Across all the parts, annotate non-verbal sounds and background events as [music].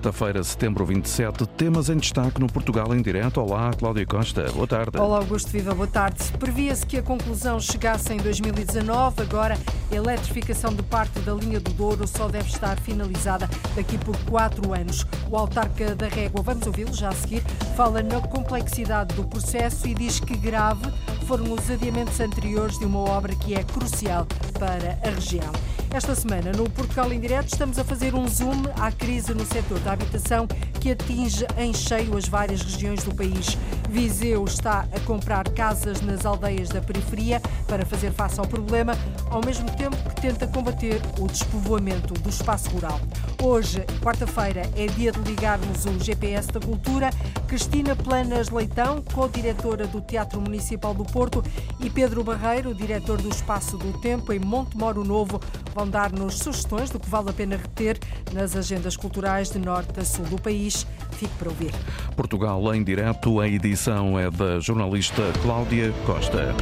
quarta-feira, setembro 27, temas em destaque no Portugal em direto. Olá, Cláudia Costa. Boa tarde. Olá, Augusto Viva. Boa tarde. Previa-se que a conclusão chegasse em 2019. Agora, a eletrificação de parte da linha do Douro só deve estar finalizada daqui por quatro anos. O autarca da Régua, vamos ouvi-lo já a seguir, fala na complexidade do processo e diz que grave foram os adiamentos anteriores de uma obra que é crucial para a região. Esta semana, no Portugal em Direto, estamos a fazer um zoom à crise no setor da habitação que atinge em cheio as várias regiões do país. Viseu está a comprar casas nas aldeias da periferia para fazer face ao problema, ao mesmo tempo que tenta combater o despovoamento do espaço rural. Hoje, quarta-feira, é dia de ligarmos o GPS da Cultura. Cristina Planas Leitão, co-diretora do Teatro Municipal do Porto, e Pedro Barreiro, diretor do Espaço do Tempo em Montemoro Novo, vão dar-nos sugestões do que vale a pena reter nas agendas culturais de norte a sul do país. Fique para ouvir. Portugal em direto, a edição é da jornalista Cláudia Costa.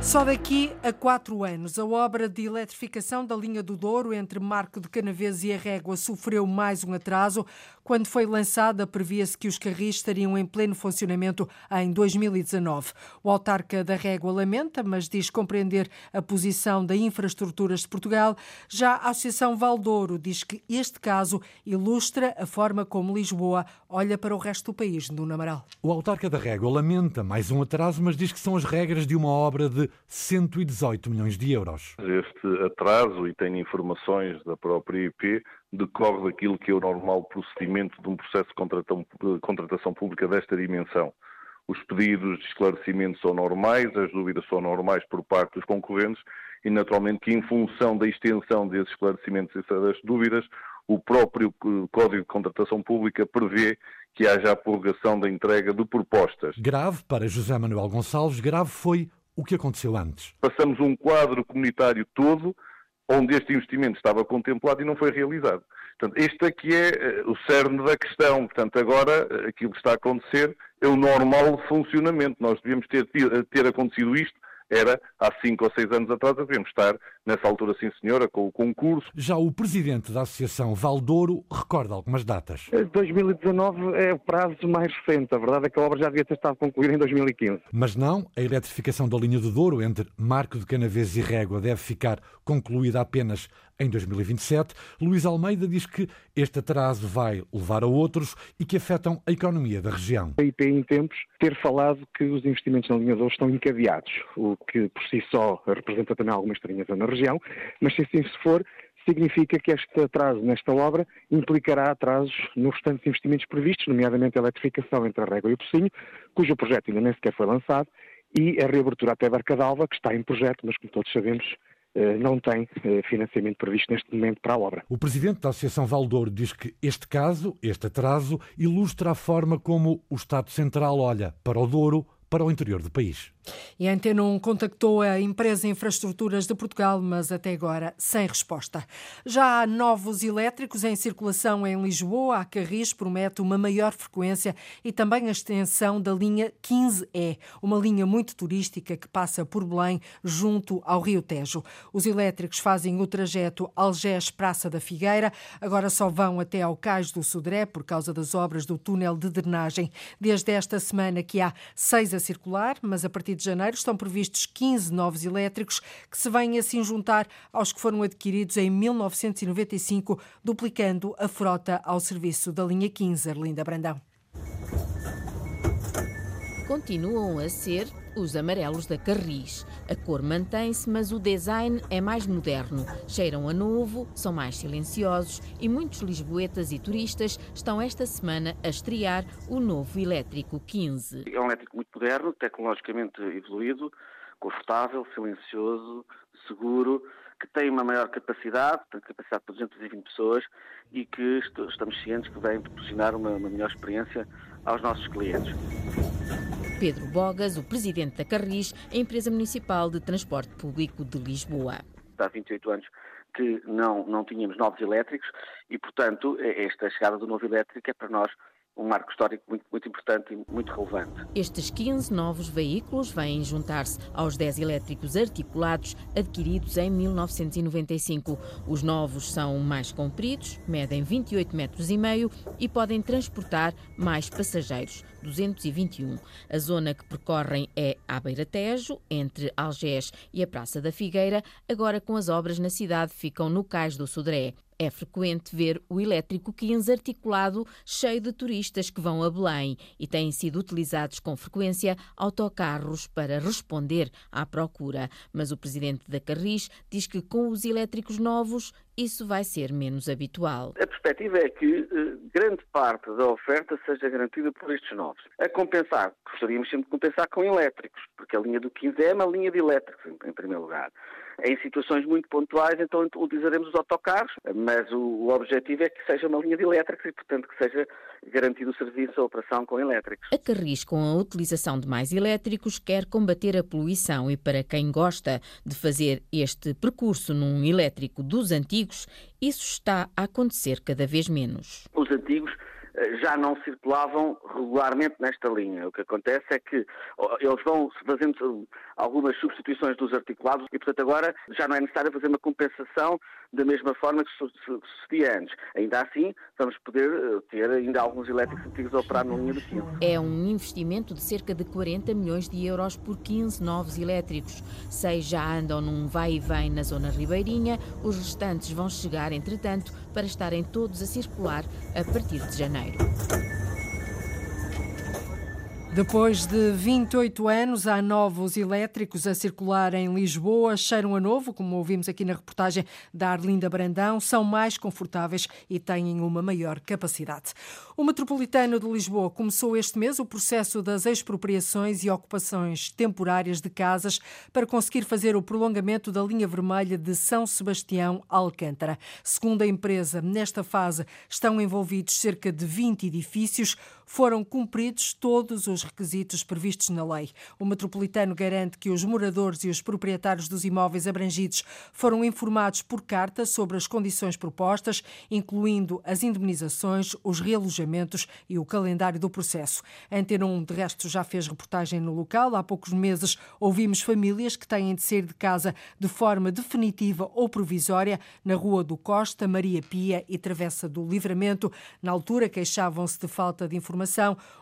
Só daqui a quatro anos, a obra de eletrificação da linha do Douro entre Marco de Canaves e a Régua sofreu mais um atraso. Quando foi lançada, previa-se que os carris estariam em pleno funcionamento em 2019. O autarca da Régua lamenta, mas diz compreender a posição da Infraestruturas de Portugal. Já a Associação Valdouro diz que este caso ilustra a forma como Lisboa olha para o resto do país, no Amaral. O autarca da Régua lamenta mais um atraso, mas diz que são as regras de uma obra de 118 milhões de euros. Este atraso, e tenho informações da própria IP, decorre daquilo que é o normal procedimento de um processo de contratação pública desta dimensão. Os pedidos de esclarecimento são normais, as dúvidas são normais por parte dos concorrentes e, naturalmente, que em função da extensão desses esclarecimentos e das dúvidas, o próprio Código de Contratação Pública prevê que haja a prorrogação da entrega de propostas. Grave para José Manuel Gonçalves, grave foi o que aconteceu antes? Passamos um quadro comunitário todo onde este investimento estava contemplado e não foi realizado. Portanto, este aqui é eh, o cerne da questão. Portanto, agora eh, aquilo que está a acontecer é o normal funcionamento. Nós devíamos ter, ter acontecido isto era há cinco ou seis anos atrás, devemos estar nessa altura, sim senhora, com o concurso. Já o presidente da Associação Valdouro recorda algumas datas. 2019 é o prazo mais recente. A verdade é que a obra já devia ter estado concluída em 2015. Mas não, a eletrificação da linha do Douro entre Marco de Canaves e Régua deve ficar concluída apenas em 2027. Luís Almeida diz que este atraso vai levar a outros e que afetam a economia da região. A IP, em tempos, ter falado que os investimentos na linha do estão encadeados, o que por si só representa também alguma estranheza na região, mas se assim se for, significa que este atraso nesta obra implicará atrasos nos restantes investimentos previstos, nomeadamente a eletrificação entre a Régua e o Pocinho, cujo projeto ainda nem sequer foi lançado, e a reabertura até Barcadalva, que está em projeto, mas como todos sabemos, eh, não tem eh, financiamento previsto neste momento para a obra. O presidente da Associação Valdouro diz que este caso, este atraso, ilustra a forma como o Estado Central olha para o Douro para o interior do país. E a Antena 1 contactou a empresa Infraestruturas de Portugal, mas até agora sem resposta. Já há novos elétricos em circulação em Lisboa. A Carris promete uma maior frequência e também a extensão da linha 15E, uma linha muito turística que passa por Belém, junto ao Rio Tejo. Os elétricos fazem o trajeto Algés-Praça da Figueira, agora só vão até ao Cais do Sodré por causa das obras do túnel de drenagem. Desde esta semana que há seis a circular, mas a partir de janeiro estão previstos 15 novos elétricos que se vêm assim juntar aos que foram adquiridos em 1995, duplicando a frota ao serviço da linha 15, Arlinda Brandão. Continuam a ser os amarelos da Carris. A cor mantém-se, mas o design é mais moderno. Cheiram a novo, são mais silenciosos e muitos lisboetas e turistas estão esta semana a estrear o novo elétrico 15. É um elétrico muito moderno, tecnologicamente evoluído, confortável, silencioso, seguro, que tem uma maior capacidade, tem capacidade para 220 pessoas e que estamos cientes que vai proporcionar uma, uma melhor experiência aos nossos clientes. Pedro Bogas, o presidente da Carris, a empresa municipal de transporte público de Lisboa. Há 28 anos que não, não tínhamos novos elétricos e, portanto, esta chegada do novo elétrico é para nós um marco histórico muito, muito importante e muito relevante. Estes 15 novos veículos vêm juntar-se aos 10 elétricos articulados adquiridos em 1995. Os novos são mais compridos, medem 28 metros e meio e podem transportar mais passageiros. 221. A zona que percorrem é a Beira Tejo, entre Algés e a Praça da Figueira. Agora, com as obras na cidade, ficam no Cais do Sodré. É frequente ver o elétrico 15 articulado cheio de turistas que vão a Belém e têm sido utilizados com frequência autocarros para responder à procura. Mas o presidente da Carris diz que com os elétricos novos isso vai ser menos habitual. A perspectiva é que uh, grande parte da oferta seja garantida por estes novos. A compensar, gostaríamos sempre de compensar com elétricos, porque a linha do 15 é uma linha de elétricos, em primeiro lugar. Em situações muito pontuais, então utilizaremos os autocarros, mas o, o objetivo é que seja uma linha de elétricos e, portanto, que seja garantido o serviço, a operação com elétricos. A Carris, com a utilização de mais elétricos, quer combater a poluição e para quem gosta de fazer este percurso num elétrico dos antigos, isso está a acontecer cada vez menos. Os antigos já não circulavam regularmente nesta linha. O que acontece é que eles vão fazendo algumas substituições dos articulados e, portanto, agora já não é necessário fazer uma compensação da mesma forma que sucedia antes. Ainda assim, vamos poder eh, ter ainda alguns elétricos antigos a operar na linha do 15. É um investimento de cerca de 40 milhões de euros por 15 novos elétricos. Seis já andam num vai e vem na zona ribeirinha, os restantes vão chegar, entretanto, para estarem todos a circular a partir de janeiro. Janeiro. Depois de 28 anos, há novos elétricos a circular em Lisboa. Cheiram a novo, como ouvimos aqui na reportagem da Arlinda Brandão, são mais confortáveis e têm uma maior capacidade. O Metropolitano de Lisboa começou este mês o processo das expropriações e ocupações temporárias de casas para conseguir fazer o prolongamento da linha vermelha de São Sebastião Alcântara. Segundo a empresa, nesta fase estão envolvidos cerca de 20 edifícios. Foram cumpridos todos os requisitos previstos na lei. O metropolitano garante que os moradores e os proprietários dos imóveis abrangidos foram informados por carta sobre as condições propostas, incluindo as indemnizações, os realojamentos e o calendário do processo. A Antena 1, de resto, já fez reportagem no local. Há poucos meses ouvimos famílias que têm de sair de casa de forma definitiva ou provisória na Rua do Costa, Maria Pia e Travessa do Livramento. Na altura, queixavam-se de falta de informação.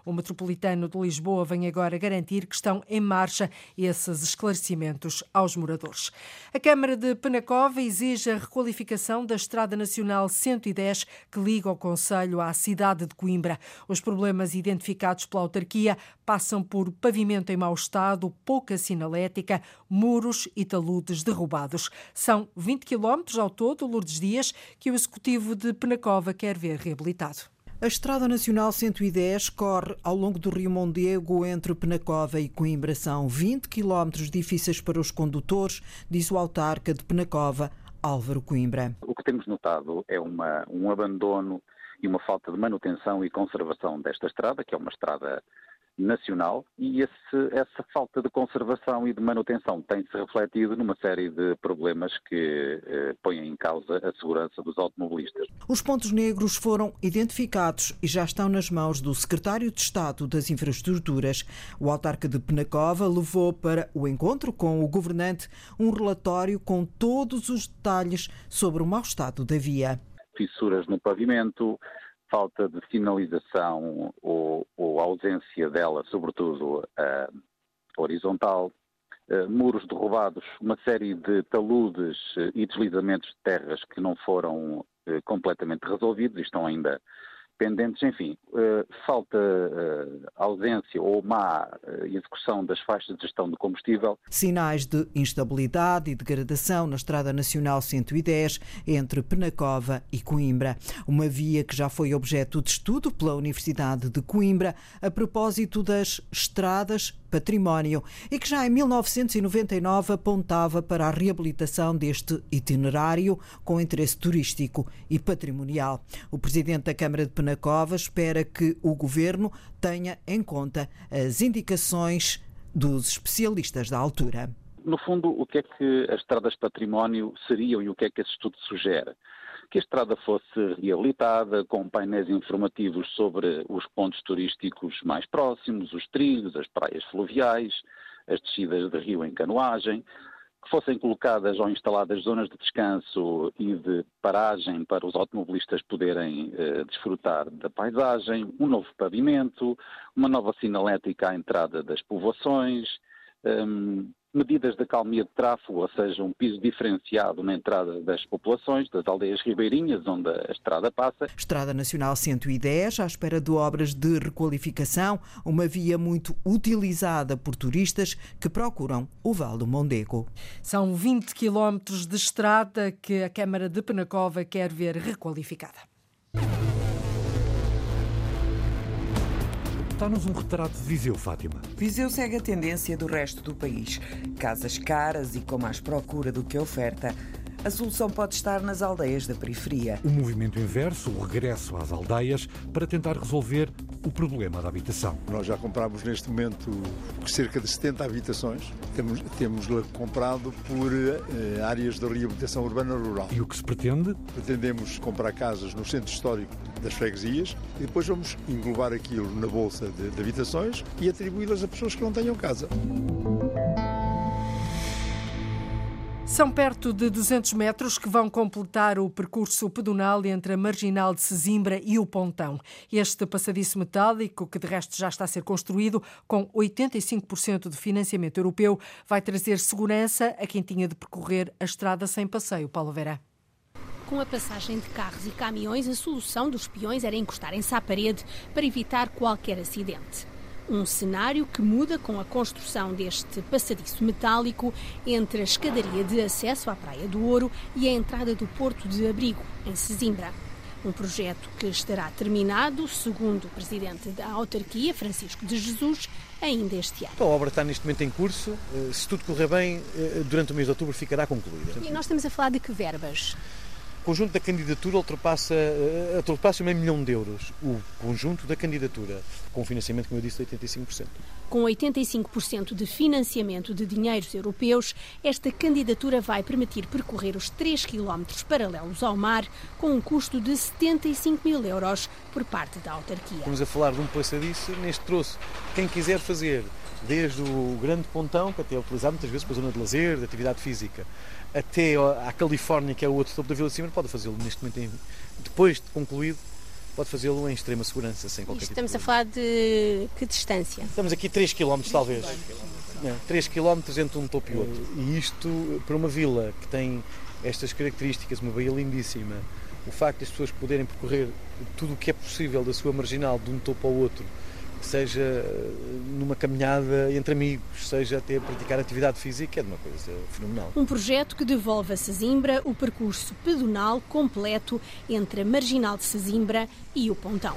O metropolitano de Lisboa Lisboa vem agora garantir que estão em marcha esses esclarecimentos aos moradores. A Câmara de Penacova exige a requalificação da Estrada Nacional 110 que liga o Conselho à cidade de Coimbra. Os problemas identificados pela autarquia passam por pavimento em mau estado, pouca sinalética, muros e taludes derrubados. São 20 quilómetros ao todo, Lourdes Dias, que o Executivo de Penacova quer ver reabilitado. A Estrada Nacional 110 corre ao longo do Rio Mondego entre Penacova e Coimbra. São 20 quilómetros difíceis para os condutores, diz o autarca de Penacova, Álvaro Coimbra. O que temos notado é uma, um abandono e uma falta de manutenção e conservação desta estrada, que é uma estrada nacional e esse, essa falta de conservação e de manutenção tem-se refletido numa série de problemas que eh, põem em causa a segurança dos automobilistas. Os pontos negros foram identificados e já estão nas mãos do secretário de Estado das Infraestruturas. O autarca de Penacova levou para o encontro com o governante um relatório com todos os detalhes sobre o mau estado da via. Fissuras no pavimento, falta de sinalização ou, ou ausência dela, sobretudo uh, horizontal, uh, muros derrubados, uma série de taludes uh, e deslizamentos de terras que não foram completamente resolvidos e estão ainda pendentes, enfim, uh, falta uh, ausência ou má uh, execução das faixas de gestão de combustível. Sinais de instabilidade e degradação na Estrada Nacional 110 entre Penacova e Coimbra. Uma via que já foi objeto de estudo pela Universidade de Coimbra a propósito das estradas património e que já em 1999 apontava para a reabilitação deste itinerário com interesse turístico e patrimonial. O presidente da Câmara de Penacova espera que o governo tenha em conta as indicações dos especialistas da altura. No fundo, o que é que as estradas de património seriam e o que é que esse estudo sugere? Que a estrada fosse reabilitada, com painéis informativos sobre os pontos turísticos mais próximos, os trilhos, as praias fluviais, as descidas de rio em canoagem, que fossem colocadas ou instaladas zonas de descanso e de paragem para os automobilistas poderem eh, desfrutar da paisagem, um novo pavimento, uma nova sinalética à entrada das povoações, um, medidas de acalmia de tráfego, ou seja, um piso diferenciado na entrada das populações, das aldeias ribeirinhas, onde a estrada passa. Estrada Nacional 110, à espera de obras de requalificação, uma via muito utilizada por turistas que procuram o Val do Mondego. São 20 quilómetros de estrada que a Câmara de Penacova quer ver requalificada. Está-nos um retrato de Viseu, Fátima. Viseu segue a tendência do resto do país. Casas caras e com mais procura do que oferta. A solução pode estar nas aldeias da periferia. O movimento inverso, o regresso às aldeias, para tentar resolver o problema da habitação. Nós já compramos neste momento cerca de 70 habitações. Temos, temos comprado por eh, áreas de reabilitação urbana rural. E o que se pretende? Pretendemos comprar casas no centro histórico das freguesias e depois vamos englobar aquilo na bolsa de, de habitações e atribuí-las a pessoas que não tenham casa. São perto de 200 metros que vão completar o percurso pedonal entre a Marginal de Sesimbra e o Pontão. Este passadiço metálico, que de resto já está a ser construído com 85% de financiamento europeu, vai trazer segurança a quem tinha de percorrer a estrada sem passeio. Paulo Vera. Com a passagem de carros e caminhões, a solução dos peões era encostarem-se à parede para evitar qualquer acidente. Um cenário que muda com a construção deste passadiço metálico entre a escadaria de acesso à Praia do Ouro e a entrada do Porto de Abrigo, em Sesimbra. Um projeto que estará terminado, segundo o presidente da autarquia, Francisco de Jesus, ainda este ano. A obra está neste momento em curso. Eh, se tudo correr bem, eh, durante o mês de outubro ficará concluída. E nós estamos a falar de que verbas? Conjunto da candidatura ultrapassa, eh, ultrapassa meio milhão de euros. O conjunto da candidatura, com financiamento, como eu disse, de 85%. Com 85% de financiamento de dinheiros europeus, esta candidatura vai permitir percorrer os 3 km paralelos ao mar, com um custo de 75 mil euros por parte da autarquia. Estamos a falar de um passadiço neste troço. Quem quiser fazer desde o grande pontão, que até é utilizado muitas vezes para a zona de lazer, de atividade física, até à Califórnia, que é o outro topo da Vila de Cima, pode fazê-lo neste momento, em, depois de concluído, pode fazê-lo em extrema segurança, sem qualquer Isto tipo Estamos a falar de que distância? Estamos aqui 3 km talvez. 3 km entre um topo e outro. E isto, para uma vila que tem estas características, uma baía lindíssima, o facto de as pessoas poderem percorrer tudo o que é possível da sua marginal de um topo ao outro seja eh, numa caminhada entre amigos, seja até praticar atividade física, é uma coisa fenomenal. Um projeto que devolve a Sesimbra o percurso pedonal completo entre a Marginal de Sesimbra e o Pontão.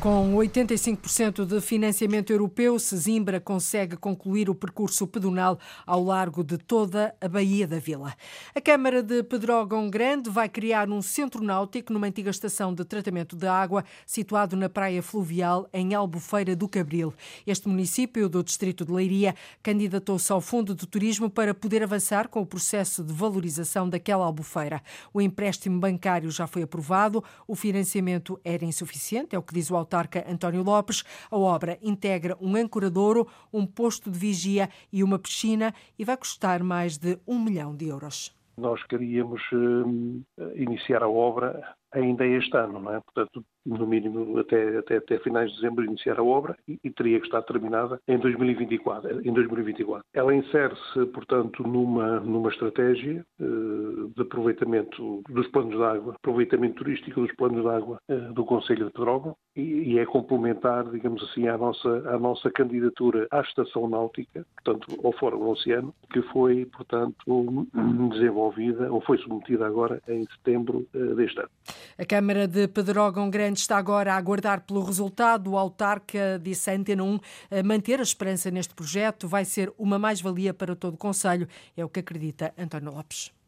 Com 85% de financiamento europeu, Sesimbra consegue concluir o percurso pedonal ao largo de toda a Baía da Vila. A Câmara de Pedrógão Grande vai criar um centro náutico numa antiga estação de tratamento de água situado na praia fluvial em Albufeira do Cabril. Este município do distrito de Leiria candidatou-se ao Fundo de Turismo para poder avançar com o processo de valorização daquela albufeira. O empréstimo bancário já foi aprovado, o financiamento era insuficiente, é o que diz o autor autarca António Lopes. A obra integra um ancoradouro, um posto de vigia e uma piscina e vai custar mais de um milhão de euros. Nós queríamos uh, iniciar a obra ainda este ano, não é? Portanto, no mínimo até, até, até finais de dezembro iniciar a obra e, e, teria que estar terminada em 2024. Em 2024. Ela insere-se, portanto, numa, numa estratégia uh, de aproveitamento dos planos de água, aproveitamento turístico dos planos de água uh, do Conselho de Pedrógão e, e, é complementar, digamos assim, à nossa, à nossa candidatura à estação náutica, portanto, ao Fórum Oceano, que foi, portanto, desenvolvida ou foi submetida agora em setembro uh, deste ano. A Câmara de Pedrógão Grande está agora a aguardar pelo resultado. O autarca disse à Antena 1 manter a esperança neste projeto vai ser uma mais-valia para todo o Conselho. É o que acredita António Lopes.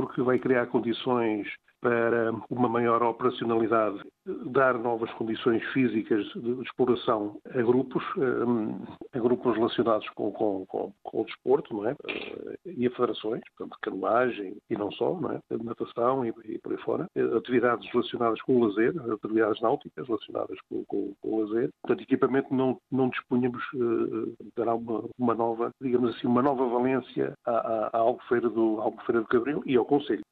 Porque vai criar condições para uma maior operacionalidade, dar novas condições físicas de exploração a grupos, a grupos relacionados com, com, com, com o desporto, não é? E a federações, portanto, canoagem e não só, não é? Natação e, e por aí fora. Atividades relacionadas com o lazer, atividades náuticas relacionadas com, com, com o lazer. Portanto, equipamento não, não dispunhamos, dará uma, uma nova, digamos assim, uma nova valência à, à, à Albufeira do, Albufeira do Cabril e ao Conselho.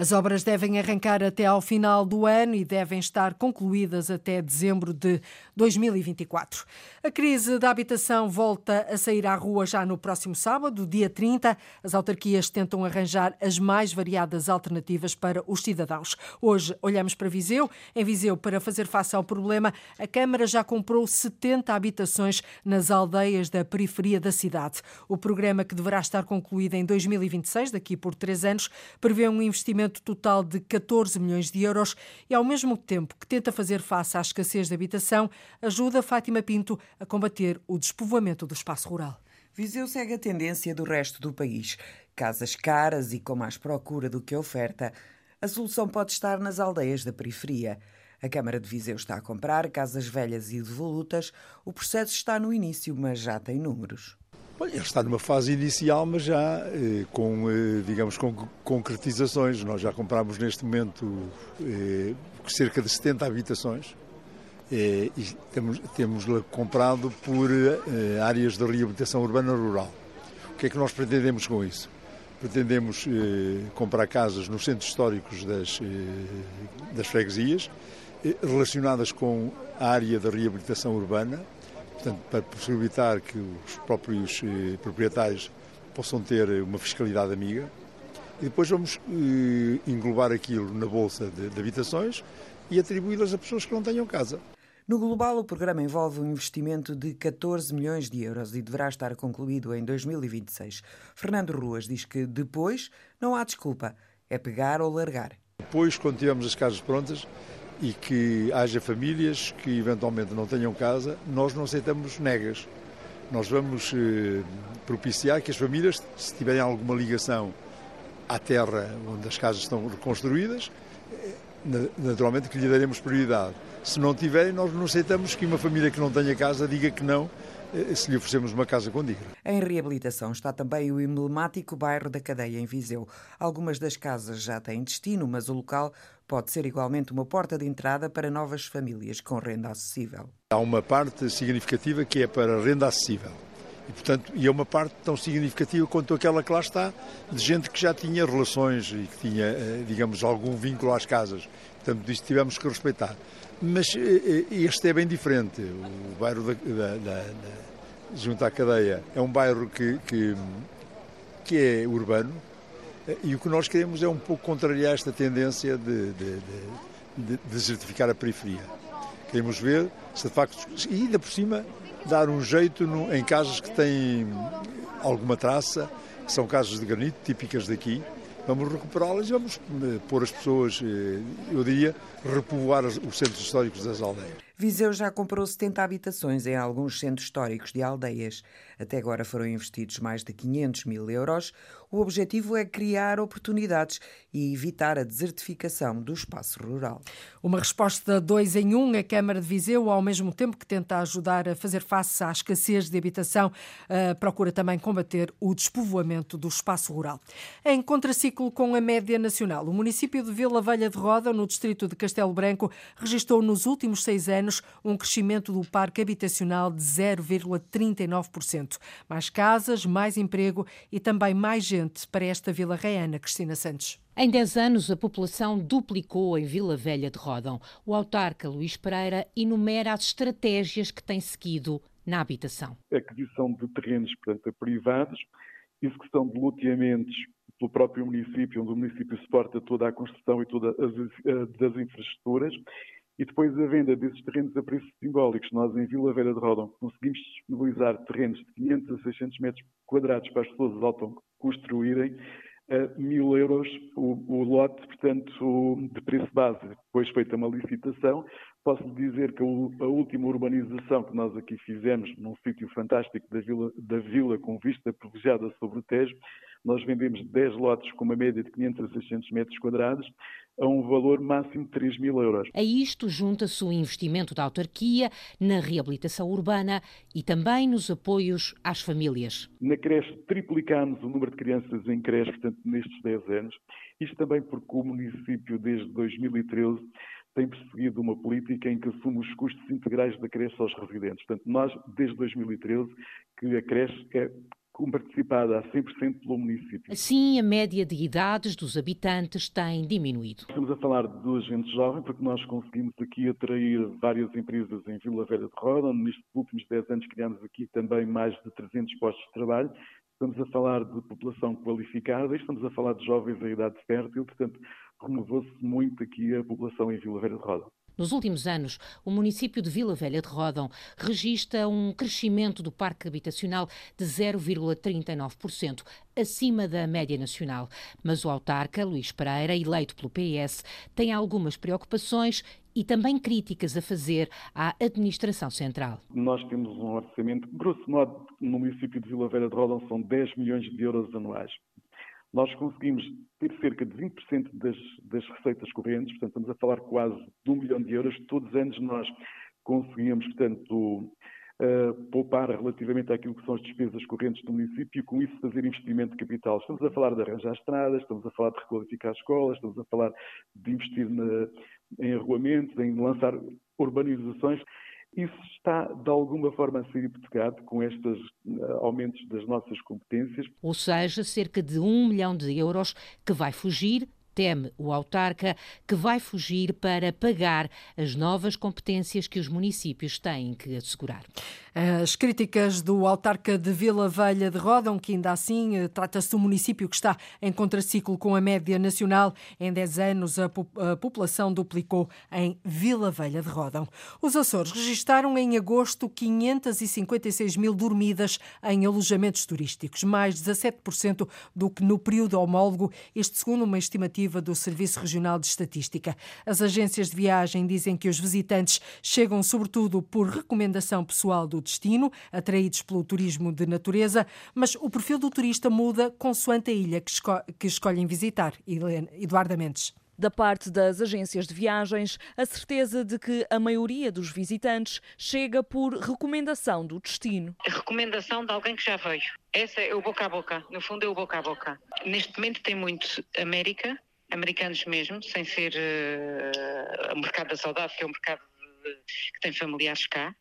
As obras devem arrancar até ao final do ano e devem estar concluídas até dezembro de 2024. A crise da habitação volta a sair à rua já no próximo sábado, dia 30. As autarquias tentam arranjar as mais variadas alternativas para os cidadãos. Hoje olhamos para Viseu. Em Viseu, para fazer face ao problema, a Câmara já comprou 70 habitações nas aldeias da periferia da cidade. O programa, que deverá estar concluído em 2026, daqui por três anos, prevê um investimento investimento total de 14 milhões de euros e, ao mesmo tempo que tenta fazer face à escassez de habitação, ajuda Fátima Pinto a combater o despovoamento do espaço rural. Viseu segue a tendência do resto do país. Casas caras e com mais procura do que oferta. A solução pode estar nas aldeias da periferia. A Câmara de Viseu está a comprar casas velhas e devolutas. O processo está no início, mas já tem números. Ele está numa fase inicial, mas já eh, com, eh, digamos, com concretizações. Nós já compramos neste momento eh, cerca de 70 habitações eh, e temos, temos comprado por eh, áreas de reabilitação urbana rural. O que é que nós pretendemos com isso? Pretendemos eh, comprar casas nos centros históricos das, das freguesias relacionadas com a área da reabilitação urbana portanto, para possibilitar que os próprios eh, proprietários possam ter uma fiscalidade amiga. E depois vamos eh, englobar aquilo na Bolsa de, de Habitações e atribuí-las a pessoas que não tenham casa. No global, o programa envolve um investimento de 14 milhões de euros e deverá estar concluído em 2026. Fernando Ruas diz que depois não há desculpa, é pegar ou largar. Depois, quando tivermos as casas prontas, e que haja famílias que eventualmente não tenham casa, nós não aceitamos negas. Nós vamos eh, propiciar que as famílias, se tiverem alguma ligação à terra onde as casas estão reconstruídas, eh, naturalmente que lhe daremos prioridade. Se não tiverem, nós não aceitamos que uma família que não tenha casa diga que não se lhe oferecemos uma casa condigna. Em reabilitação está também o emblemático bairro da Cadeia, em Viseu. Algumas das casas já têm destino, mas o local pode ser igualmente uma porta de entrada para novas famílias com renda acessível. Há uma parte significativa que é para renda acessível. E, portanto, e é uma parte tão significativa quanto aquela que lá está, de gente que já tinha relações e que tinha, eh, digamos, algum vínculo às casas. Portanto, isto tivemos que respeitar. Mas eh, eh, este é bem diferente. O bairro da, da, da, da junto à cadeia é um bairro que, que, que é urbano, e o que nós queremos é um pouco contrariar esta tendência de, de, de, de desertificar a periferia. Queremos ver se de facto, e ainda por cima, dar um jeito no, em casas que têm alguma traça, que são casas de granito típicas daqui, vamos recuperá-las e vamos eh, pôr as pessoas, eh, eu diria, repovoar os centros históricos das aldeias. Viseu já comprou 70 habitações em alguns centros históricos de aldeias. Até agora foram investidos mais de 500 mil euros. O objetivo é criar oportunidades e evitar a desertificação do espaço rural. Uma resposta dois em um. A Câmara de Viseu, ao mesmo tempo que tenta ajudar a fazer face à escassez de habitação, eh, procura também combater o despovoamento do espaço rural. Em contraciclo com a média nacional, o município de Vila Velha de Roda, no distrito de Castelo Branco, registrou nos últimos seis anos um crescimento do parque habitacional de 0,39%. Mais casas, mais emprego e também mais gente para esta Vila Reana, Cristina Santos. Em 10 anos, a população duplicou em Vila Velha de Rodão. O autarca Luís Pereira enumera as estratégias que tem seguido na habitação. Aquisição de terrenos portanto, privados, execução de loteamentos pelo próprio município, onde o município suporta toda a construção e todas as, as infraestruturas, e depois a venda desses terrenos a preços simbólicos. Nós, em Vila Velha de Rodão, conseguimos disponibilizar terrenos de 500 a 600 metros quadrados para as pessoas autoconstruírem a mil euros o, o, lote, portanto, de preço base. Depois feita uma licitação, Posso dizer que a última urbanização que nós aqui fizemos, num sítio fantástico da vila, da vila com vista privilegiada sobre o Tejo, nós vendemos 10 lotes com uma média de 500 a 600 metros quadrados a um valor máximo de 3 mil euros. A isto junta-se o investimento da autarquia na reabilitação urbana e também nos apoios às famílias. Na creche triplicámos o número de crianças em creche, portanto, nestes 10 anos. Isto também porque o município, desde 2013, tem perseguido uma política em que assume os custos integrais da creche aos residentes. Portanto, nós, desde 2013, que a creche é participada a 100% pelo município. Assim, a média de idades dos habitantes tem diminuído. Estamos a falar de gente jovem, porque nós conseguimos aqui atrair várias empresas em Vila Velha de Roda, onde nestes últimos 10 anos criamos aqui também mais de 300 postos de trabalho. Estamos a falar de população qualificada e estamos a falar de jovens em idade fértil, portanto, renovou-se muito aqui a população em Vila Velha de Roda. Nos últimos anos, o município de Vila Velha de Rodão registra um crescimento do parque habitacional de 0,39%, acima da média nacional. Mas o autarca, Luís Pereira, eleito pelo PS, tem algumas preocupações e também críticas a fazer à administração central. Nós temos um orçamento, grosso modo, no município de Vila Velha de Rodão são 10 milhões de euros anuais nós conseguimos ter cerca de 20% das, das receitas correntes, portanto, estamos a falar quase de um milhão de euros. Todos os anos nós conseguíamos, portanto, uh, poupar relativamente àquilo que são as despesas correntes do município e, com isso, fazer investimento de capital. Estamos a falar de arranjar estradas, estamos a falar de requalificar escolas, estamos a falar de investir na, em arruamentos, em lançar urbanizações. Isso está, de alguma forma, a ser hipotecado com estes eh, aumentos das nossas competências. Ou seja, cerca de um milhão de euros que vai fugir teme o autarca que vai fugir para pagar as novas competências que os municípios têm que assegurar. As críticas do autarca de Vila Velha de Rodão, que ainda assim eh, trata-se de um município que está em contraciclo com a média nacional. Em 10 anos, a, população duplicou em Vila Velha de Rodão. Os Açores registaram em agosto 556 mil dormidas em alojamentos turísticos, mais 17% do que no período homólogo, isto segundo uma estimativa do Serviço Regional de Estatística. As agências de viagem dizem que os visitantes chegam sobretudo por recomendação pessoal do destino, atraídos pelo turismo de natureza, mas o perfil do turista muda consoante a ilha que, esco que escolhem visitar. Eduardo Mendes da parte das agências de viagens a certeza de que a maioria dos visitantes chega por recomendação do destino. A recomendação de alguém que já veio. Essa é o boca a boca. No fundo, é o boca a boca. Neste momento tem muito América, americanos mesmo, sem ser uh, o mercado da saudade, que é um mercado que tem familiares cá,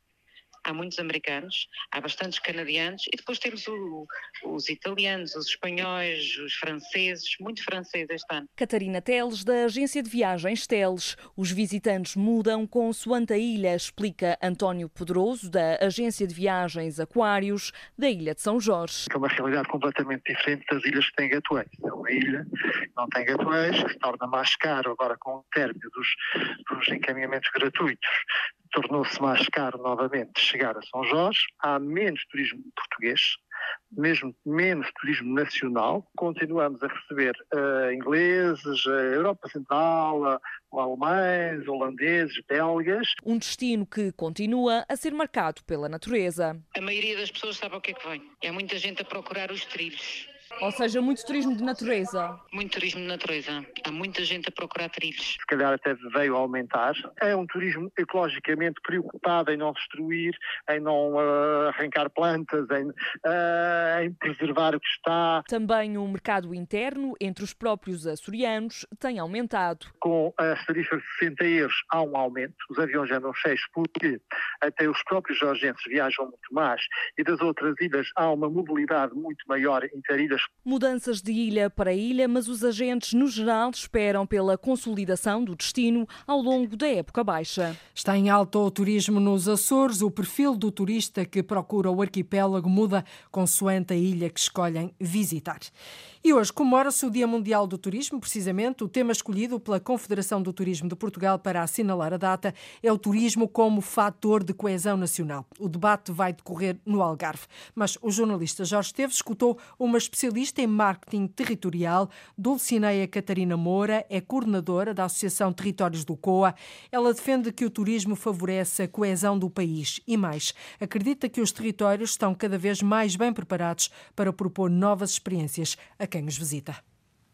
há muitos americanos, há bastantes canadianos e depois temos o, os italianos, os espanhóis, os franceses, muito francês este ano. Catarina Teles, da agência de viagens Teles. Os visitantes mudam consoante a ilha, explica António Pedroso, da agência de viagens Aquários, da Ilha de São Jorge. É uma realidade completamente diferente das ilhas que têm gateways. É uma ilha que não tem gateways, que se torna mais caro agora com o término dos, dos encaminhamentos gratuitos tornou-se mais caro novamente chegar a São Jorge, há menos turismo português, mesmo menos turismo nacional. Continuamos a receber uh, ingleses, a Europa Central, uh, alemães, holandeses, belgas. Um destino que continua a ser marcado pela natureza. A maioria das pessoas sabe o que é que vem. É muita gente a procurar os trilhos ou seja, muito turismo de natureza. Muito turismo de natureza. Há muita gente a procurar trilhos. Se calhar até veio aumentar. É um turismo ecologicamente preocupado em não destruir, em não uh, arrancar plantas, em, uh, em preservar o que está. Também o mercado interno entre os próprios açorianos tem aumentado. Com as tarifas de 60 euros há um aumento. Os aviões andam cheios porque até os próprios georgianos viajam muito mais e das outras ilhas há uma mobilidade muito maior entre ilhas Mudanças de ilha para ilha, mas os agentes, no geral, esperam pela consolidação do destino ao longo da época baixa. Está em alta o turismo nos Açores. O perfil do turista que procura o arquipélago muda consoante a ilha que escolhem visitar. E hoje comemora-se o Dia Mundial do Turismo, precisamente. O tema escolhido pela Confederação do Turismo de Portugal para assinalar a data é o turismo como fator de coesão nacional. O debate vai decorrer no Algarve. Mas o jornalista Jorge Esteves escutou uma especialista em marketing territorial, Dulcineia Catarina Moura, é coordenadora da Associação Territórios do COA. Ela defende que o turismo favorece a coesão do país e mais, acredita que os territórios estão cada vez mais bem preparados para propor novas experiências a quem os visita.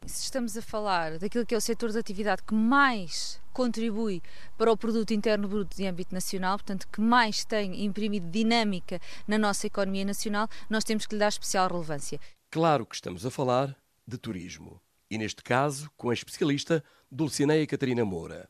Se estamos a falar daquilo que é o setor de atividade que mais contribui para o produto interno bruto de âmbito nacional, portanto, que mais tem imprimido dinâmica na nossa economia nacional, nós temos que lhe dar especial relevância. Claro que estamos a falar de turismo. E neste caso, com a especialista Dulcineia Catarina Moura.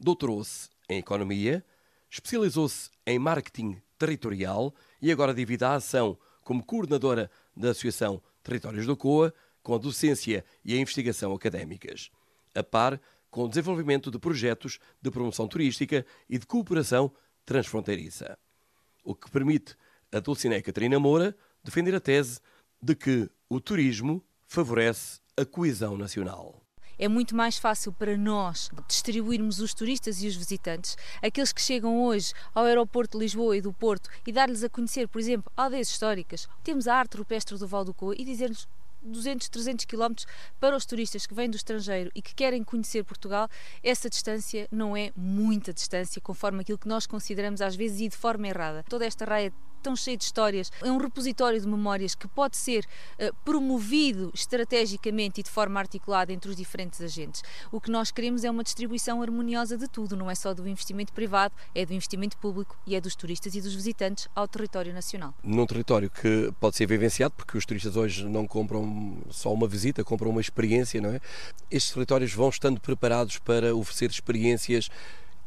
Doutorou-se em Economia, especializou-se em Marketing Territorial e agora divide a ação como coordenadora da Associação Territórios do COA com a docência e a investigação académicas, a par com o desenvolvimento de projetos de promoção turística e de cooperação transfronteiriça. O que permite a Dulcinea Catarina Moura defender a tese de que o turismo favorece a coesão nacional é muito mais fácil para nós distribuirmos os turistas e os visitantes, aqueles que chegam hoje ao aeroporto de Lisboa e do Porto e dar-lhes a conhecer, por exemplo, aldeias históricas. Temos a arte rupestre do Val do Coa e dizer-lhes 200, 300 quilómetros para os turistas que vêm do estrangeiro e que querem conhecer Portugal, essa distância não é muita distância, conforme aquilo que nós consideramos às vezes e de forma errada. Toda esta raia tão cheio de histórias, é um repositório de memórias que pode ser uh, promovido estrategicamente e de forma articulada entre os diferentes agentes. O que nós queremos é uma distribuição harmoniosa de tudo, não é só do investimento privado, é do investimento público e é dos turistas e dos visitantes ao território nacional. Num território que pode ser vivenciado, porque os turistas hoje não compram só uma visita, compram uma experiência, não é? Estes territórios vão estando preparados para oferecer experiências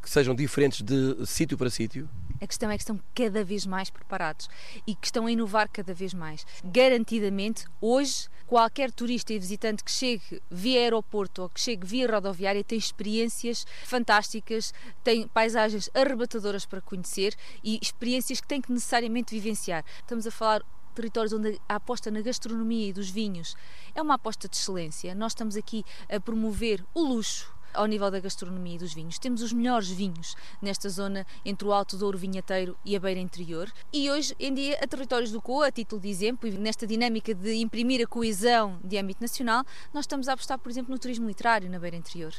que sejam diferentes de sítio para sítio? A questão é que estão cada vez mais preparados e que estão a inovar cada vez mais. Garantidamente, hoje, qualquer turista e visitante que chegue via aeroporto ou que chegue via rodoviária tem experiências fantásticas, tem paisagens arrebatadoras para conhecer e experiências que tem que necessariamente vivenciar. Estamos a falar territórios onde a aposta na gastronomia e dos vinhos é uma aposta de excelência. Nós estamos aqui a promover o luxo, ao nível da gastronomia e dos vinhos. Temos os melhores vinhos nesta zona entre o Alto Douro Vinheteiro e a Beira Interior. E hoje em dia, a Territórios do COA, a título de exemplo, e nesta dinâmica de imprimir a coesão de âmbito nacional, nós estamos a apostar, por exemplo, no turismo literário na Beira Interior.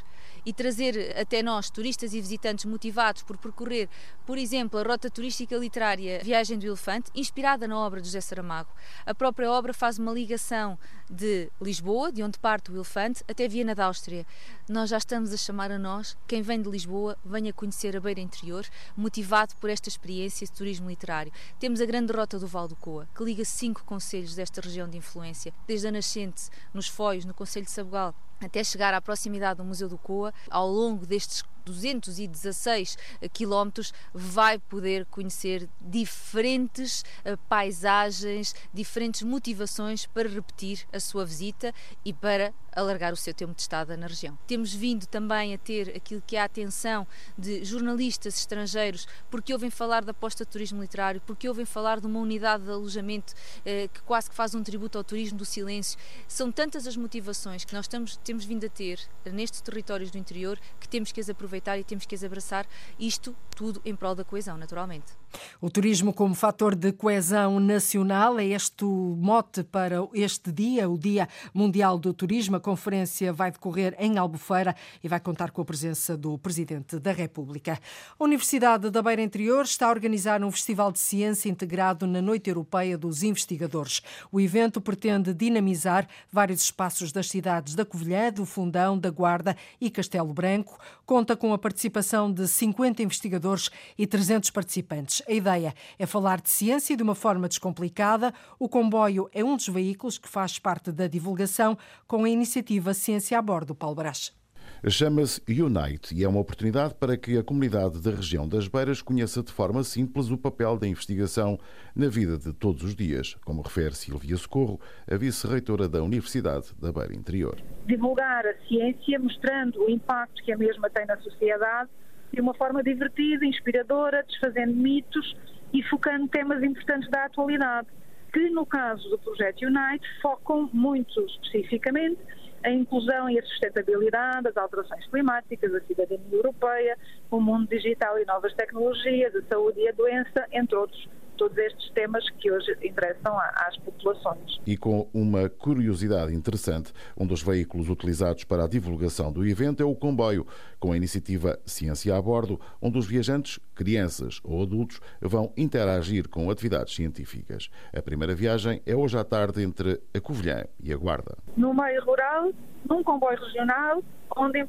E trazer até nós turistas e visitantes motivados por percorrer, por exemplo, a rota turística literária Viagem do Elefante, inspirada na obra de José Saramago. A própria obra faz uma ligação de Lisboa, de onde parte o elefante, até Viena da Áustria. Nós já estamos estamos a chamar a nós, quem vem de Lisboa, venha conhecer a Beira Interior, motivado por esta experiência de turismo literário. Temos a grande rota do Val do Coa, que liga cinco conselhos desta região de influência, desde a nascente, nos Foios, no Conselho de Sabugal, até chegar à proximidade do Museu do Coa, ao longo destes 216 quilómetros, vai poder conhecer diferentes eh, paisagens, diferentes motivações para repetir a sua visita e para alargar o seu tempo de estada na região. Temos vindo também a ter aquilo que é a atenção de jornalistas estrangeiros, porque ouvem falar da aposta de turismo literário, porque ouvem falar de uma unidade de alojamento eh, que quase que faz um tributo ao turismo do silêncio. São tantas as motivações que nós estamos, temos vindo a ter nestes territórios do interior que temos que as aproveitar e temos que as abraçar, isto tudo em prol da coesão, naturalmente. O turismo como fator de coesão nacional é este o mote para este dia, o Dia Mundial do Turismo. A conferência vai decorrer em Albufeira e vai contar com a presença do Presidente da República. A Universidade da Beira Interior está a organizar um festival de ciência integrado na Noite Europeia dos Investigadores. O evento pretende dinamizar vários espaços das cidades da Covilhã, do Fundão, da Guarda e Castelo Branco. Conta com a participação de 50 investigadores e 300 participantes. A ideia é falar de ciência de uma forma descomplicada. O comboio é um dos veículos que faz parte da divulgação com a iniciativa Ciência a Bordo, Paulo Brás. Chama-se Unite e é uma oportunidade para que a comunidade da região das Beiras conheça de forma simples o papel da investigação na vida de todos os dias, como refere Silvia Socorro, a vice-reitora da Universidade da Beira Interior. Divulgar a ciência mostrando o impacto que a mesma tem na sociedade de uma forma divertida, inspiradora, desfazendo mitos e focando temas importantes da atualidade. que no caso do projeto Unite focam muito especificamente a inclusão e a sustentabilidade, as alterações climáticas, a cidadania europeia, o mundo digital e novas tecnologias, a saúde e a doença, entre outros todos estes temas que hoje interessam às populações. E com uma curiosidade interessante, um dos veículos utilizados para a divulgação do evento é o comboio, com a iniciativa Ciência a Bordo, onde os viajantes, crianças ou adultos, vão interagir com atividades científicas. A primeira viagem é hoje à tarde entre a Covilhã e a Guarda. No meio rural, num comboio regional, onde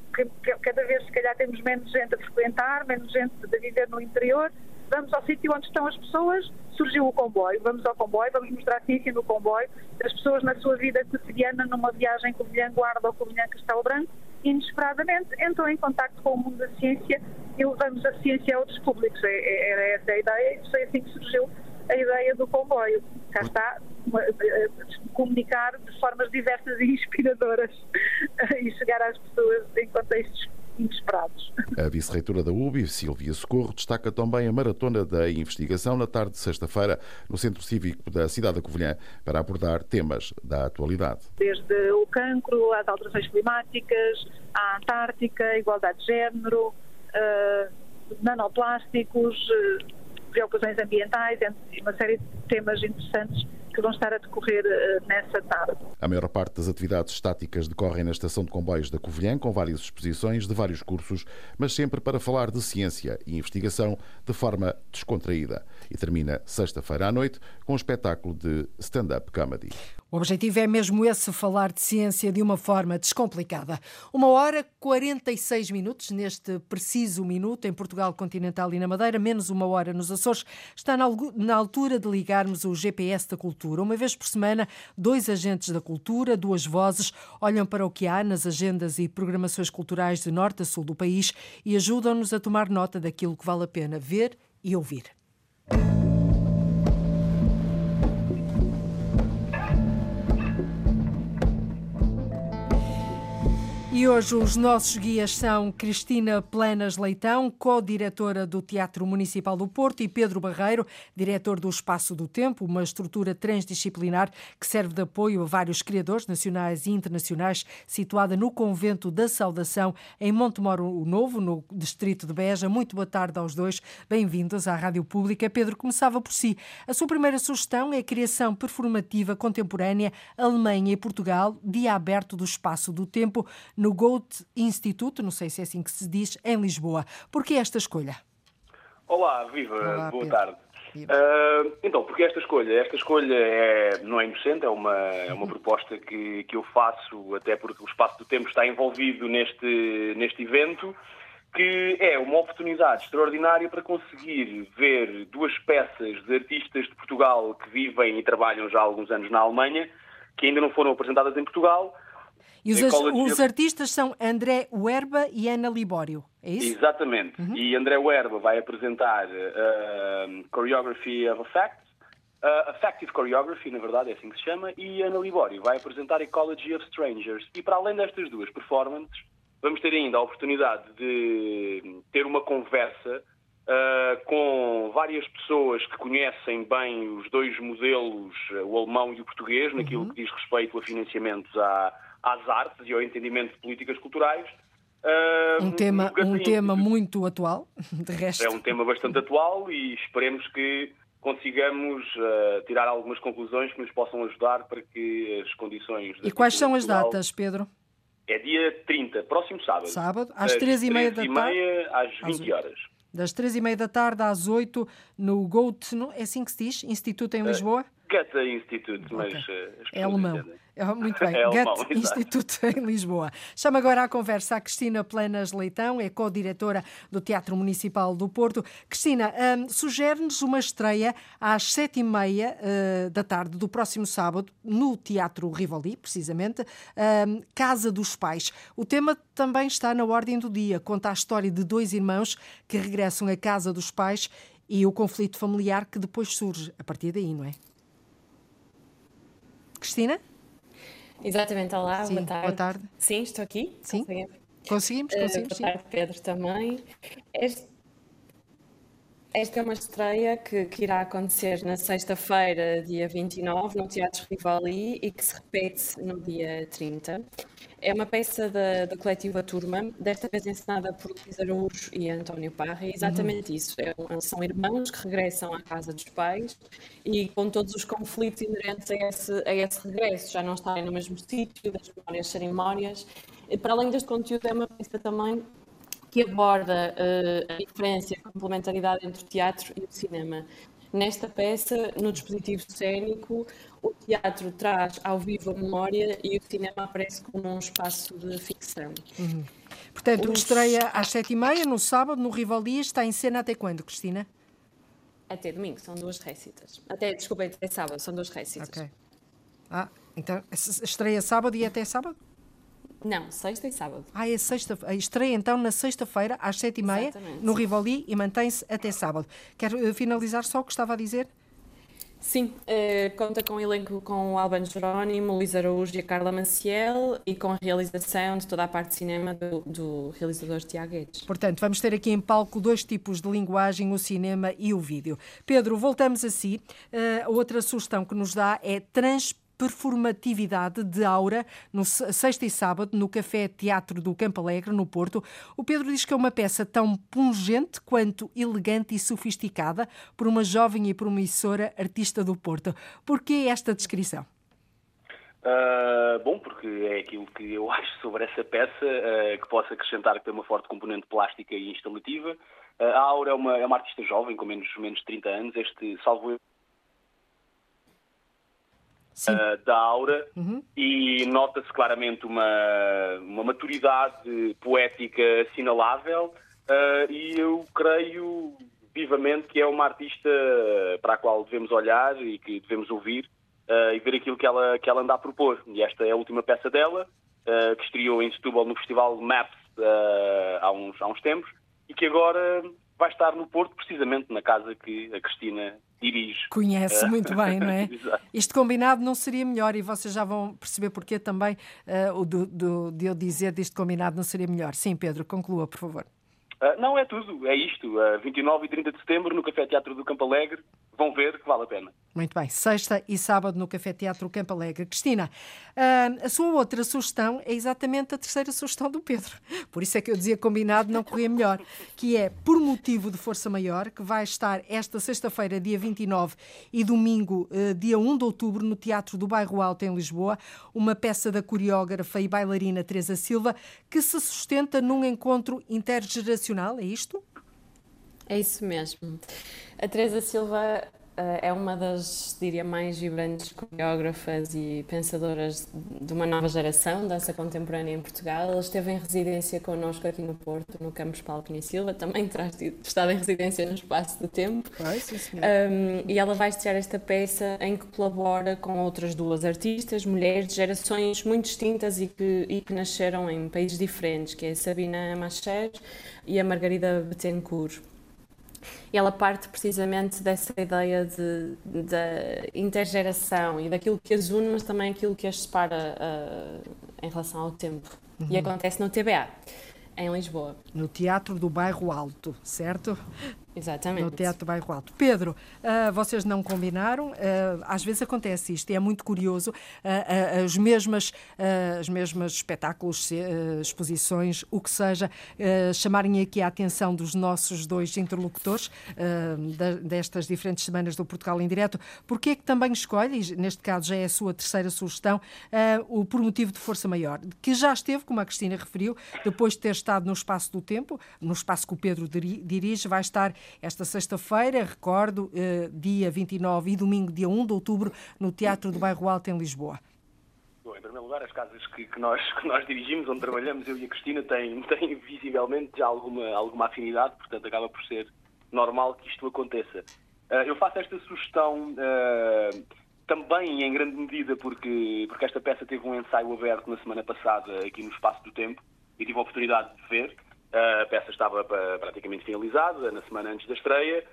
cada vez se calhar temos menos gente a frequentar, menos gente a viver no interior, vamos ao sítio onde estão as pessoas, surgiu o comboio, vamos ao comboio, vamos mostrar ciência no comboio, as pessoas na sua vida cotidiana, numa viagem Covilhã-Guarda ou Covilhã-Castelo Branco, inesperadamente entram em contato com o mundo da ciência e levamos a ciência a outros públicos. É, é, era essa a ideia e foi assim que surgiu a ideia do comboio. Cá está, comunicar de formas diversas e inspiradoras [laughs] e chegar às pessoas em contextos inesperados. A vice-reitora da UBI, Silvia Socorro, destaca também a maratona da investigação na tarde de sexta-feira no Centro Cívico da cidade da Covilhã para abordar temas da atualidade. Desde o cancro, às alterações climáticas, à Antártica, igualdade de género, uh, nanoplásticos, uh, preocupações ambientais, uma série de temas interessantes que vão estar a decorrer uh, nessa tarde. A maior parte das atividades estáticas decorrem na estação de comboios da Covilhã, com várias exposições de vários cursos, mas sempre para falar de ciência e investigação de forma descontraída. E termina sexta-feira à noite com um espetáculo de stand-up comedy. O objetivo é mesmo esse, falar de ciência de uma forma descomplicada. Uma hora 46 minutos, neste preciso minuto, em Portugal continental e na Madeira, menos uma hora nos Açores, está na altura de ligarmos o GPS da cultura. Uma vez por semana, dois agentes da cultura, duas vozes, olham para o que há nas agendas e programações culturais de norte a sul do país e ajudam-nos a tomar nota daquilo que vale a pena ver e ouvir. E hoje os nossos guias são Cristina Planas Leitão, co-diretora do Teatro Municipal do Porto, e Pedro Barreiro, diretor do Espaço do Tempo, uma estrutura transdisciplinar que serve de apoio a vários criadores nacionais e internacionais, situada no Convento da Saudação, em Montemoro Novo, no distrito de Beja. Muito boa tarde aos dois, bem-vindos à Rádio Pública. Pedro, começava por si. A sua primeira sugestão é a criação performativa contemporânea Alemanha e Portugal, dia aberto do Espaço do Tempo, no Goethe Instituto, não sei se é assim que se diz, em Lisboa. Por que esta escolha? Olá, viva, Olá, boa Pedro. tarde. Uh, então, porque esta escolha? Esta escolha é, não é inocente, é uma, é uma proposta que, que eu faço, até porque o Espaço do Tempo está envolvido neste, neste evento, que é uma oportunidade extraordinária para conseguir ver duas peças de artistas de Portugal que vivem e trabalham já há alguns anos na Alemanha, que ainda não foram apresentadas em Portugal, e os, os artistas são André Werba e Ana Libório, é isso? Exatamente. Uhum. E André Werba vai apresentar uh, Choreography of Effects, uh, Effective Choreography, na verdade, é assim que se chama, e Ana Libório vai apresentar Ecology of Strangers. E para além destas duas performances, vamos ter ainda a oportunidade de ter uma conversa uh, com várias pessoas que conhecem bem os dois modelos, o alemão e o português, naquilo uhum. que diz respeito a financiamentos à às artes e ao entendimento de políticas culturais. Uh, um tema, um tema muito atual, [laughs] de resto. É um tema bastante atual e esperemos que consigamos uh, tirar algumas conclusões que nos possam ajudar para que as condições... E quais são as datas, Pedro? É dia 30, próximo sábado. Sábado, às três e meia da tarde? às 20 horas. Das três e meia da tarde às oito no GOAT, é assim que se diz? Instituto em eh, Lisboa? Uh, Goethe Institute, mas... Okay. Uh, é alemão. É, muito bem, [laughs] é Goethe Instituto em Lisboa. Chama agora à conversa a Cristina Planas Leitão, é co-diretora do Teatro Municipal do Porto. Cristina, um, sugere-nos uma estreia às sete e meia uh, da tarde do próximo sábado, no Teatro Rivoli, precisamente, um, Casa dos Pais. O tema também está na ordem do dia, conta a história de dois irmãos que regressam à casa dos pais e o conflito familiar que depois surge a partir daí, não é? Cristina? Exatamente, olá, Sim, boa tarde. Boa tarde. Sim, estou aqui. Sim. Conseguimos, conseguimos. Uh, boa tarde, Pedro, também. Este... Esta é uma estreia que, que irá acontecer na sexta-feira, dia 29, no Teatro Rivoli e que se repete no dia 30. É uma peça da, da coletiva Turma, desta vez ensinada por Luís Araújo e António Parra. É exatamente uhum. isso. É, são irmãos que regressam à casa dos pais e com todos os conflitos inerentes a esse, a esse regresso. Já não estarem no mesmo sítio, das memórias serem memórias. E, para além deste conteúdo, é uma peça também que aborda uh, a diferença e a complementaridade entre o teatro e o cinema. Nesta peça, no dispositivo cênico, o teatro traz ao vivo a memória e o cinema aparece como um espaço de ficção. Uhum. Portanto, Os... estreia às sete e meia, no sábado, no Rivoli, está em cena até quando, Cristina? Até domingo, são duas récitas. Até, desculpa, até sábado, são duas récitas. Ok. Ah, então estreia sábado e até sábado? Não, sexta e sábado. Ah, é sexta. A estreia então na sexta-feira, às sete e meia, no Rivoli e mantém-se até sábado. Quero uh, finalizar só o que estava a dizer? Sim, uh, conta com o elenco com o Alban Jerónimo, Luís Araújo e a Carla Maciel e com a realização de toda a parte de cinema do, do realizador Tiago Guedes. Portanto, vamos ter aqui em palco dois tipos de linguagem, o cinema e o vídeo. Pedro, voltamos a si. Uh, outra sugestão que nos dá é transparência performatividade de aura no sexta e sábado no Café Teatro do Campo Alegre, no Porto. O Pedro diz que é uma peça tão pungente quanto elegante e sofisticada por uma jovem e promissora artista do Porto. Por que esta descrição? Uh, bom, porque é aquilo que eu [laughs] acho sobre essa peça, uh, que posso acrescentar que tem uma forte componente plástica e instalativa. Uh, a Aura é uma, é uma artista jovem, com menos, menos de 30 anos. Este, salvo uh, da aura uhum. e nota-se claramente uma, uma maturidade poética assinalável uh, e eu creio vivamente que é uma artista para a qual devemos olhar e que devemos ouvir uh, e ver aquilo que ela, que ela anda a propor. E esta é a última peça dela, que estreou em Setúbal no Festival Maps há, uns, há uns tempos e que agora vai estar no Porto, precisamente na casa que a Cristina dirige. Conhece muito [laughs] bem, não é? Este combinado não seria melhor e vocês já vão perceber porquê também uh, o do, do, de eu dizer deste combinado não seria melhor. Sim, Pedro, conclua, por favor. Uh, não, é tudo, é isto. Uh, 29 e 30 de setembro no Café Teatro do Campo Alegre. Vão ver que vale a pena. Muito bem. Sexta e sábado no Café Teatro Campo Alegre. Cristina, uh, a sua outra sugestão é exatamente a terceira sugestão do Pedro. Por isso é que eu dizia combinado não corria melhor, que é Por Motivo de Força Maior, que vai estar esta sexta-feira, dia 29, e domingo, uh, dia 1 de outubro, no Teatro do Bairro Alto, em Lisboa, uma peça da coreógrafa e bailarina Teresa Silva, que se sustenta num encontro intergeracional, é isto? É isso mesmo. A Teresa Silva uh, é uma das, diria, mais vibrantes coreógrafas e pensadoras de uma nova geração, dança contemporânea em Portugal. Ela esteve em residência connosco aqui no Porto, no Campus Paulo Cunha Silva, também terá estado em residência no espaço de tempo. Ai, sim, um, e ela vai estrear esta peça em que colabora com outras duas artistas, mulheres de gerações muito distintas e que, e que nasceram em países diferentes, que é a Sabina Macher e a Margarida Betancourt. E ela parte precisamente dessa ideia de, de intergeração e daquilo que as une, mas também aquilo que as separa uh, em relação ao tempo. Uhum. E acontece no TBA, em Lisboa. No Teatro do Bairro Alto, certo? Exatamente. No Teatro Bairro Alto. Pedro, uh, vocês não combinaram, uh, às vezes acontece isto, e é muito curioso, uh, as mesmas, as mesmas espetáculos, exposições, o que seja, chamarem aqui a atenção dos nossos dois interlocutores destas diferentes semanas do Portugal em Direto, porque é que também escolhe, neste caso já é a sua terceira sugestão, o Por Motivo de Força Maior, que já esteve, como a Cristina referiu, depois de ter estado no espaço do tempo, no espaço que o Pedro dirige, vai estar esta sexta-feira, recordo, eh, dia 29 e domingo, dia 1 de outubro, no Teatro do Bairro Alto, em Lisboa. Bom, em primeiro lugar, as casas que, que, nós, que nós dirigimos, onde trabalhamos, eu e a Cristina, têm, têm visivelmente já alguma, alguma afinidade, portanto acaba por ser normal que isto aconteça. Uh, eu faço esta sugestão uh, também em grande medida porque, porque esta peça teve um ensaio aberto na semana passada aqui no Espaço do Tempo e tive a oportunidade de ver. A peça estava praticamente finalizada na semana antes da estreia.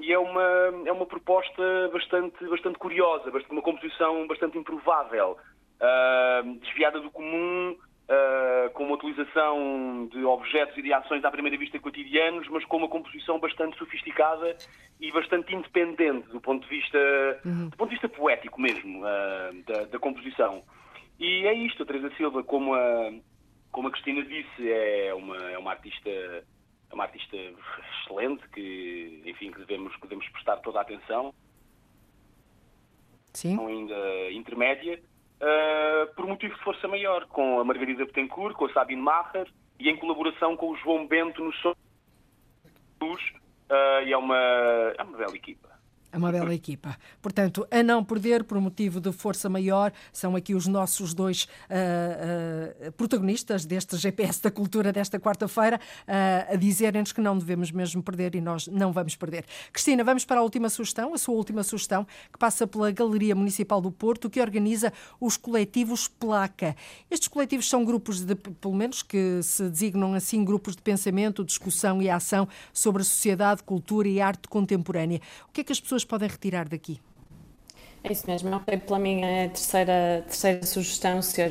E é uma, é uma proposta bastante, bastante curiosa, uma composição bastante improvável, uh, desviada do comum, uh, com uma utilização de objetos e de ações à primeira vista cotidianos, mas com uma composição bastante sofisticada e bastante independente do ponto de vista, uhum. do ponto de vista poético mesmo, uh, da, da, composição. E é isto, a Teresa Silva, como a, como a Cristina disse, é uma, é uma artista é uma artista excelente que, enfim, que devemos, que devemos prestar toda a atenção. Sim. Ainda intermédia, uh, por motivo de força maior, com a Margarida Betancourt, com a Sabine Macher e em colaboração com o João Bento no som. Uh, e é uma, é uma bela equipa. É uma bela equipa. Portanto, a não perder por motivo de força maior, são aqui os nossos dois uh, uh, protagonistas deste GPS da Cultura desta quarta-feira, uh, a dizerem-nos que não devemos mesmo perder e nós não vamos perder. Cristina, vamos para a última sugestão, a sua última sugestão, que passa pela Galeria Municipal do Porto, que organiza os coletivos Placa. Estes coletivos são grupos de, pelo menos que se designam assim, grupos de pensamento, discussão e ação sobre a sociedade, cultura e arte contemporânea. O que é que as pessoas podem retirar daqui? É isso mesmo, eu optei pela minha terceira, terceira sugestão ser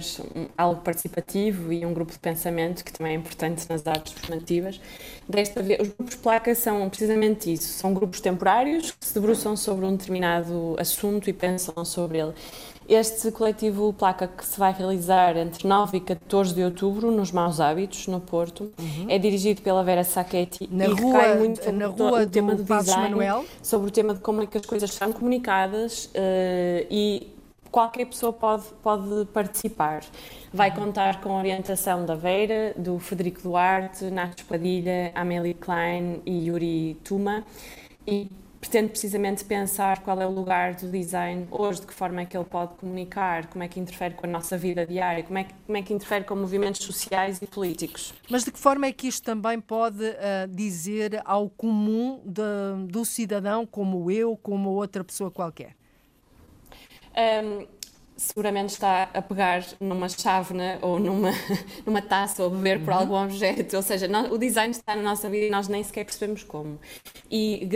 algo participativo e um grupo de pensamento, que também é importante nas artes formativas. Desta vez, os grupos placa são precisamente isso, são grupos temporários que se debruçam sobre um determinado assunto e pensam sobre ele. Este coletivo Placa que se vai realizar entre 9 e 14 de outubro nos Maus Hábitos, no Porto, uhum. é dirigido pela Vera Sacchetti na e rua, muito sobre na rua o tema do, design, Manuel. sobre o tema de como é que as coisas são comunicadas uh, e qualquer pessoa pode, pode participar. Vai uhum. contar com a orientação da Vera, do Federico Duarte, Nath Padilha, Amélie Klein e Yuri Tuma. E pretende precisamente pensar qual é o lugar do design hoje, de que forma é que ele pode comunicar, como é que interfere com a nossa vida diária, como é que, como é que interfere com movimentos sociais e políticos. Mas de que forma é que isto também pode uh, dizer ao comum de, do cidadão, como eu, como outra pessoa qualquer? Um, seguramente está a pegar numa chávena ou numa, [laughs] numa taça ou a beber por uhum. algum objeto. Ou seja, o design está na nossa vida e nós nem sequer percebemos como. E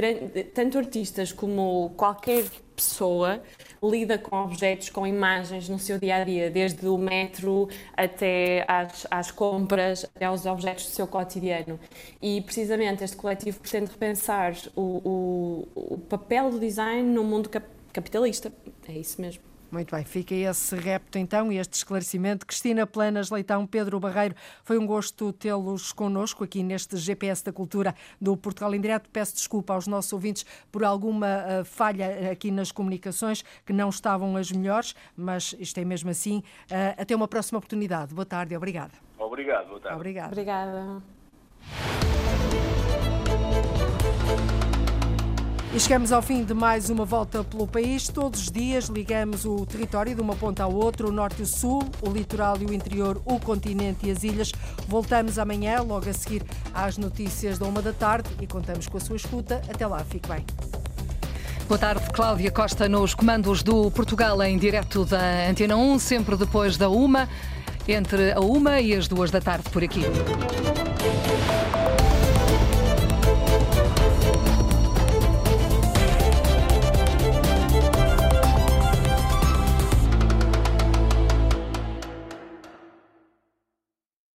tanto artistas como qualquer pessoa lida com objetos, com imagens no seu dia a dia, desde o metro até às, às compras, até aos objetos do seu cotidiano. E precisamente este coletivo pretende repensar o, o, o papel do design no mundo capitalista. É isso mesmo. Muito bem, fica esse repto então e este esclarecimento. Cristina Planas Leitão, Pedro Barreiro, foi um gosto tê-los connosco aqui neste GPS da Cultura do Portugal em Direto. Peço desculpa aos nossos ouvintes por alguma uh, falha aqui nas comunicações que não estavam as melhores, mas isto é mesmo assim. Uh, até uma próxima oportunidade. Boa tarde, obrigada. Obrigado, boa tarde. Obrigada. Obrigada. E chegamos ao fim de mais uma volta pelo país. Todos os dias ligamos o território de uma ponta ao outro, o norte e o sul, o litoral e o interior, o continente e as ilhas. Voltamos amanhã, logo a seguir às notícias da uma da tarde e contamos com a sua escuta. Até lá, fique bem. Boa tarde, Cláudia Costa, nos comandos do Portugal em direto da Antena 1, sempre depois da uma, entre a uma e as duas da tarde por aqui.